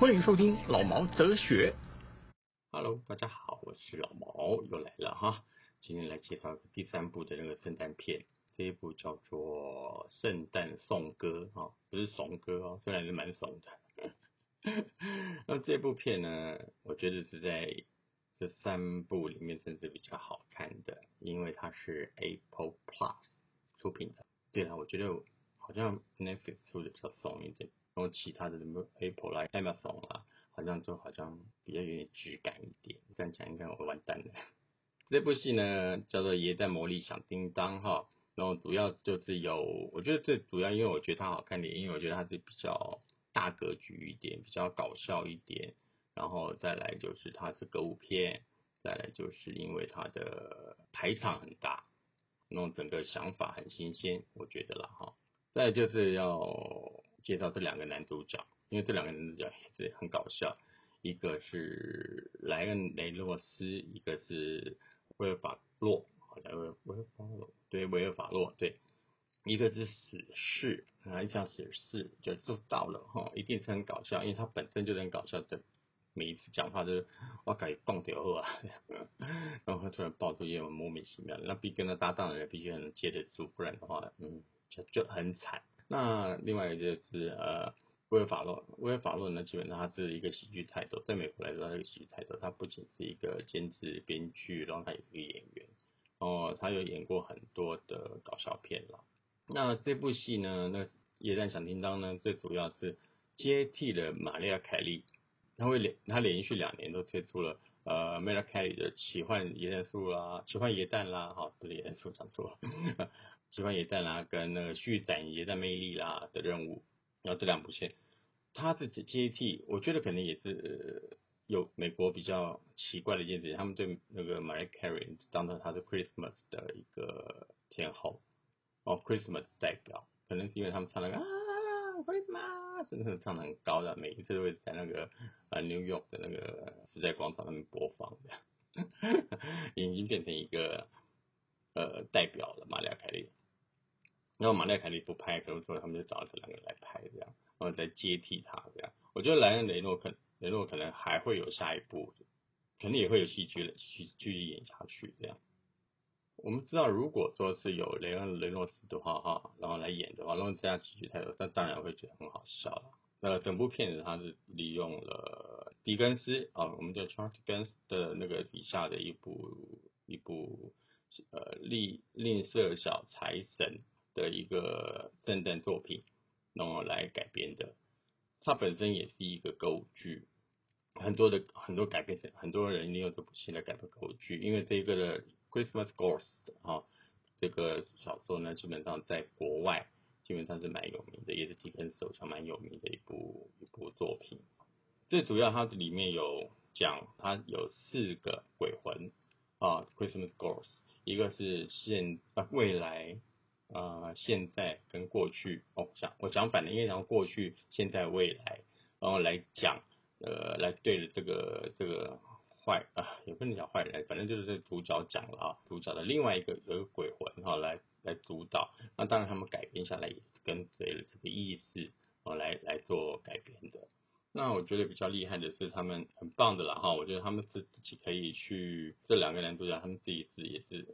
欢迎收听老毛哲学。Hello，大家好，我是老毛，又来了哈。今天来介绍第三部的那个圣诞片，这一部叫做《圣诞颂歌》哈，不是怂歌哦，虽然是蛮怂的。那这部片呢，我觉得是在这三部里面甚至比较好看的，因为它是 Apple Plus 出品的。对了，我觉得好像 Netflix 出的比较怂一点。然后其他的什么 Apple 啦、Amazon 啦，好像就好像比较有点质感一点。这样讲应该我完蛋了。这部戏呢叫做《耶诞魔力响叮当》哈，然后主要就是有，我觉得最主要因为我觉得它好看点，因为我觉得它是比较大格局一点，比较搞笑一点。然后再来就是它是歌舞片，再来就是因为它的排场很大，那整个想法很新鲜，我觉得了哈。再就是要。介绍这两个男主角，因为这两个人的角也很搞笑，一个是莱恩雷诺斯，一个是威尔法洛，好像威尔法洛，对威尔法洛，对，一个是死侍，啊，一讲死侍就做到了哈，一定是很搞笑，因为他本身就很搞笑的，每一次讲话都是我改蹦掉啊，然后他突然爆出一些莫名其妙，那必跟他搭档的人必须能接得住，不然的话，嗯，就就很惨。那另外一个就是呃威尔法洛，威尔法洛呢，基本上他是一个喜剧泰斗，在美国来说他是个喜剧泰斗，他不仅是一个监制编剧，然后他也是个演员，哦，他有演过很多的搞笑片了。那这部戏呢，那野战响叮当呢，最主要是接替了玛丽亚凯莉，他会连他连续两年都推出了呃玛丽亚凯莉的奇幻野战树啦，奇幻野蛋啦，哈，不是野战术讲错了。奇幻野蛋啦，跟那个续展野战魅力啦的任务，然后这两部线，它是接替，我觉得可能也是有美国比较奇怪的一件事情，他们对那个 Mary Carey 当成他是 Christmas 的一个天后，哦 Christmas 代表，可能是因为他们唱那个啊 Christmas，真的唱的很高的，每一次都会在那个呃 New York 的那个时代广场上面播放的，已经变成一个呃代表了玛丽亚凯莉。然后马奈凯利不拍，可能之后他们就找这两个人来拍，这样，然后再接替他，这样。我觉得莱恩雷诺可雷诺可能还会有下一部，肯定也会有戏剧的继继续演下去，这样。我们知道，如果说是有雷恩雷诺斯的话，哈，然后来演的话，然后这样喜剧太多，那当然会觉得很好笑了。那整部片子它是利用了狄更斯啊，我们叫 Charles Dickens 的那个底下的一部一部呃吝吝啬小财神。的一个圣诞作品，然后来改编的，它本身也是一个歌舞剧，很多的很多改编成很多人利用这部戏来改编歌舞剧，因为这个的 Christmas Ghost 啊，这个小说呢，基本上在国外基本上是蛮有名的，也是几根手上蛮有名的一部一部作品。最主要它里面有讲，它有四个鬼魂啊，Christmas Ghost，一个是现啊未来。啊，现在跟过去哦，讲我讲反了，因为讲过去、现在、未来，然后来讲，呃，来对着这个这个坏啊，也不能讲坏人，反正就是这主角讲了啊，主角的另外一个有一个鬼魂哈，来来主导，那当然他们改编下来也是跟随了这个意识哦来来做改编的。那我觉得比较厉害的是他们很棒的啦哈，我觉得他们自自己可以去这两个男主角，他们自己是也是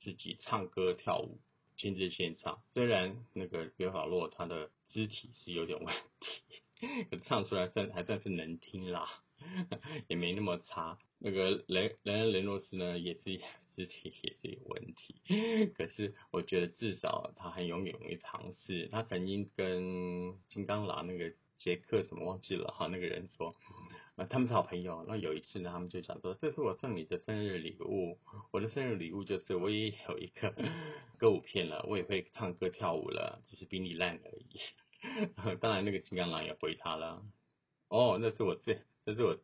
自己唱歌跳舞。亲自现场，虽然那个约法洛他的肢体是有点问题，可唱出来算还算是能听啦，也没那么差。那个雷雷雷诺斯呢，也是肢体也是有问题，可是我觉得至少他很勇勇于尝试。他曾经跟金刚狼那个杰克怎么忘记了哈，那个人说。那他们是好朋友。那有一次呢，他们就想说：“这是我送你的生日礼物。生日礼物就是我也有一个 歌舞片了，我也会唱歌跳舞了，只是比你烂而已。”当然，那个金刚狼也回他了：“哦，那是我最，这是我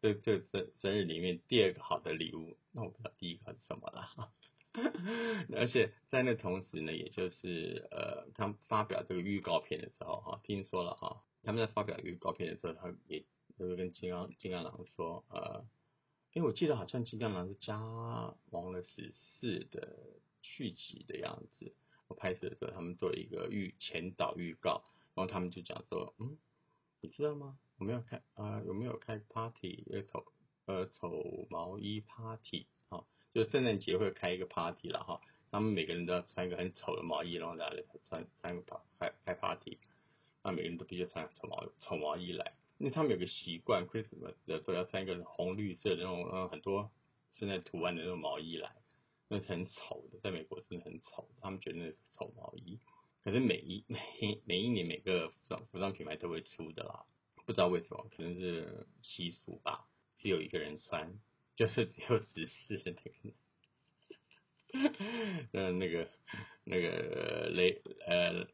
这这生生日里面第二个好的礼物，那我不知道第一个是什么了。而且在那同时呢，也就是呃，他们发表这个预告片的时候哈，听说了哈，他们在发表预告片的时候，他也就是跟金刚金刚狼说，呃，因为我记得好像金刚狼是加王了十四的续集的样子，我拍摄的时候他们做一个预前导预告，然后他们就讲说，嗯，你知道吗？我没有开啊？有没有开 party？呃，丑呃丑毛衣 party？就圣诞节会开一个 party 了哈，他们每个人都要穿一个很丑的毛衣，然后大家穿穿个开开 party，那每个人都必须穿丑毛丑毛衣来，因为他们有个习惯，Christmas 的都要穿一个红绿色的那种呃很多圣诞图案的那种毛衣来，那是很丑的，在美国真的很丑，他们觉得那是丑毛衣，可是每一每每一年每个服装服装品牌都会出的啦，不知道为什么，可能是习俗吧，只有一个人穿。就是只有十四的那个，嗯，那个那个雷呃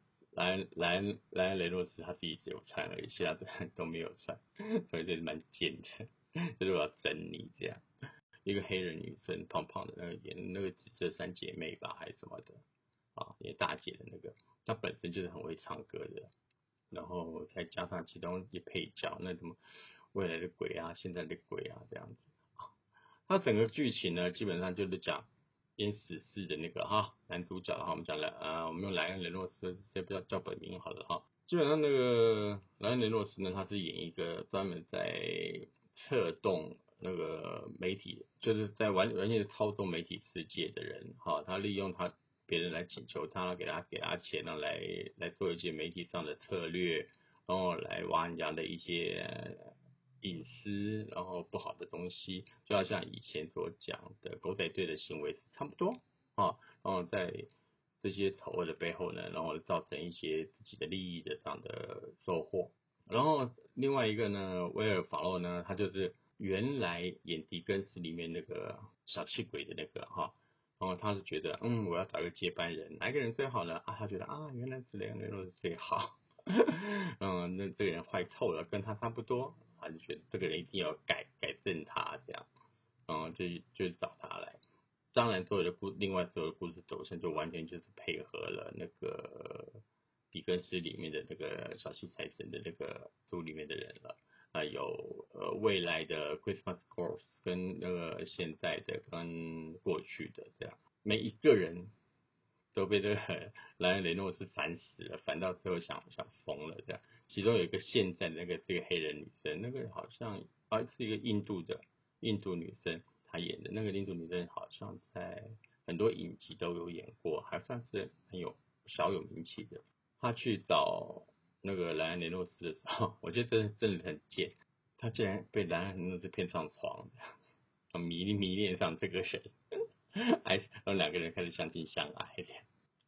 莱莱莱雷诺斯他自己只有穿而已，其他的都没有穿，所以这是蛮贱的，就是我要整你这样。一个黑人女生胖胖的那个演那个紫色三姐妹吧还是什么的啊，演大姐的那个，她本身就是很会唱歌的，然后再加上其中一配角那什么未来的鬼啊，现在的鬼啊这样子。它整个剧情呢，基本上就是讲演死侍的那个哈男主角哈，我们讲了啊，我们用莱恩雷诺斯，先不要叫本名好了哈。基本上那个莱恩雷诺斯呢，他是演一个专门在策动那个媒体，就是在完完全的操纵媒体世界的人哈。他利用他别人来请求他，给他给他钱呢，来来做一些媒体上的策略，然后来挖人家的一些。隐私，然后不好的东西，就要像以前所讲的狗仔队的行为是差不多啊。然后在这些丑恶的背后呢，然后造成一些自己的利益的这样的收获。然后另外一个呢，威尔法洛呢，他就是原来演狄更斯里面那个小气鬼的那个哈。然后他是觉得，嗯，我要找一个接班人，哪个人最好呢？啊，他觉得啊，原来是雷恩雷诺是最好。嗯，那这个人坏透了，跟他差不多。他就觉得这个人一定要改改正他这样，然后就就找他来。当然，所有的故另外所有的故事走向就完全就是配合了那个比根斯里面的那个小气财神的那个组里面的人了。啊，有呃未来的 Christmas Course 跟那个现在的跟过去的这样，每一个人都被这个莱恩雷诺斯烦死了，烦到最后想想疯了这样。其中有一个现在那个这个黑人女生，那个好像啊是一个印度的印度女生，她演的那个印度女生好像在很多影集都有演过，还算是很有小有名气的。她去找那个莱恩雷诺斯的时候，我觉得真真的很贱，她竟然被莱恩雷诺斯骗上床，迷迷恋上这个人，哎，然后两个人开始相亲相爱的。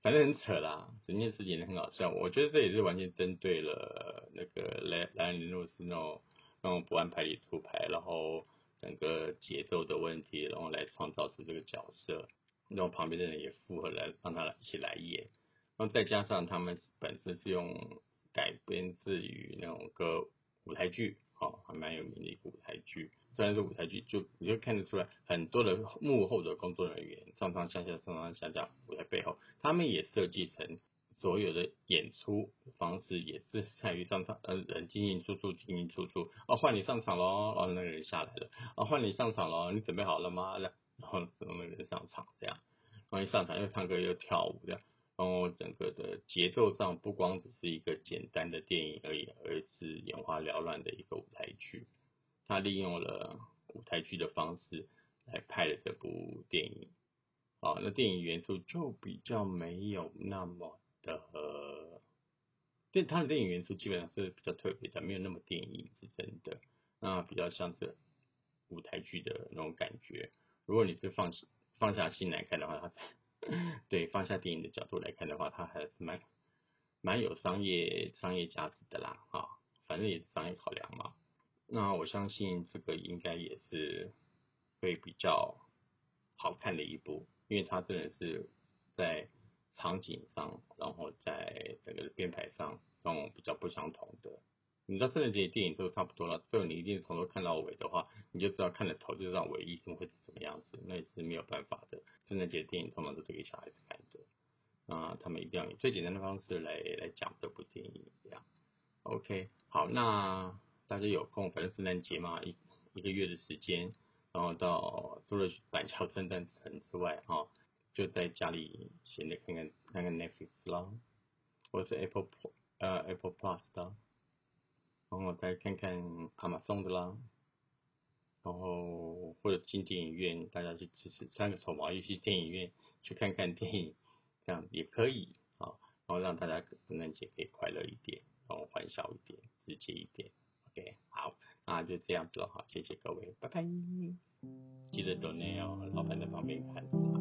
反正很扯啦，整件事情很好笑。我觉得这也是完全针对了那个莱莱恩·雷诺斯那种那种不按牌理出牌，然后整个节奏的问题，然后来创造出这个角色，然后旁边的人也附和来让他一起来演，然后再加上他们本身是用改编自于那种歌舞台剧，哦，还蛮有名的一个舞台剧。虽然是舞台剧，就你就看得出来很多的幕后的工作人员上上下下上上下下舞台背后，他们也设计成所有的演出方式也是在于上场呃人进进出出进进出出哦换你上场喽，然后那个人下来了哦换你上场喽，你准备好了吗？然后那个人上场这样，然后一上场又唱歌又跳舞这样，然后整个的节奏上不光只是一个简单的电影而已，而是眼花缭乱的一个舞台剧。他利用了舞台剧的方式来拍了这部电影，啊，那电影元素就比较没有那么的，对，他的电影元素基本上是比较特别的，没有那么电影是真的，那比较像是舞台剧的那种感觉。如果你是放放下心来看的话，他 对，放下电影的角度来看的话，它还是蛮蛮有商业商业价值的啦，啊，反正也是商业考量嘛。那我相信这个应该也是会比较好看的一部，因为它真的是在场景上，然后在整个编排上，让我比较不相同的。你知道圣诞节电影都差不多了，最后你一定从头看到尾的话，你就知道看了头就知道尾一定会是什么样子，那也是没有办法的。圣诞节电影通常都是给小孩子看的，啊，他们一定要以最简单的方式来来讲这部电影，这样。OK，好，那大家有空，反正圣诞节嘛，一一个月的时间，然后到除了板桥圣诞城之外，哈，就在家里闲着看看看看 Netflix 啦，或者是 Apple 呃 Apple Plus 的。然后再看看亚马逊的啦，然后或者进电影院，大家去支持三个丑毛，一去电影院去看看电影，这样也可以啊。然后让大家圣诞节可以快乐一点，然后欢笑一点，直接一点。OK，好，啊就这样子了哈，谢谢各位，拜拜。记得多内哦，老板在旁边看。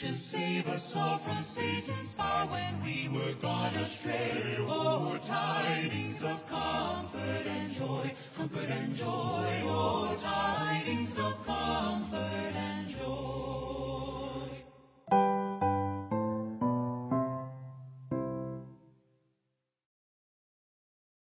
to save us all from Satan's power when we were gone astray. Oh, tidings of comfort and joy, comfort and joy, oh, tidings of comfort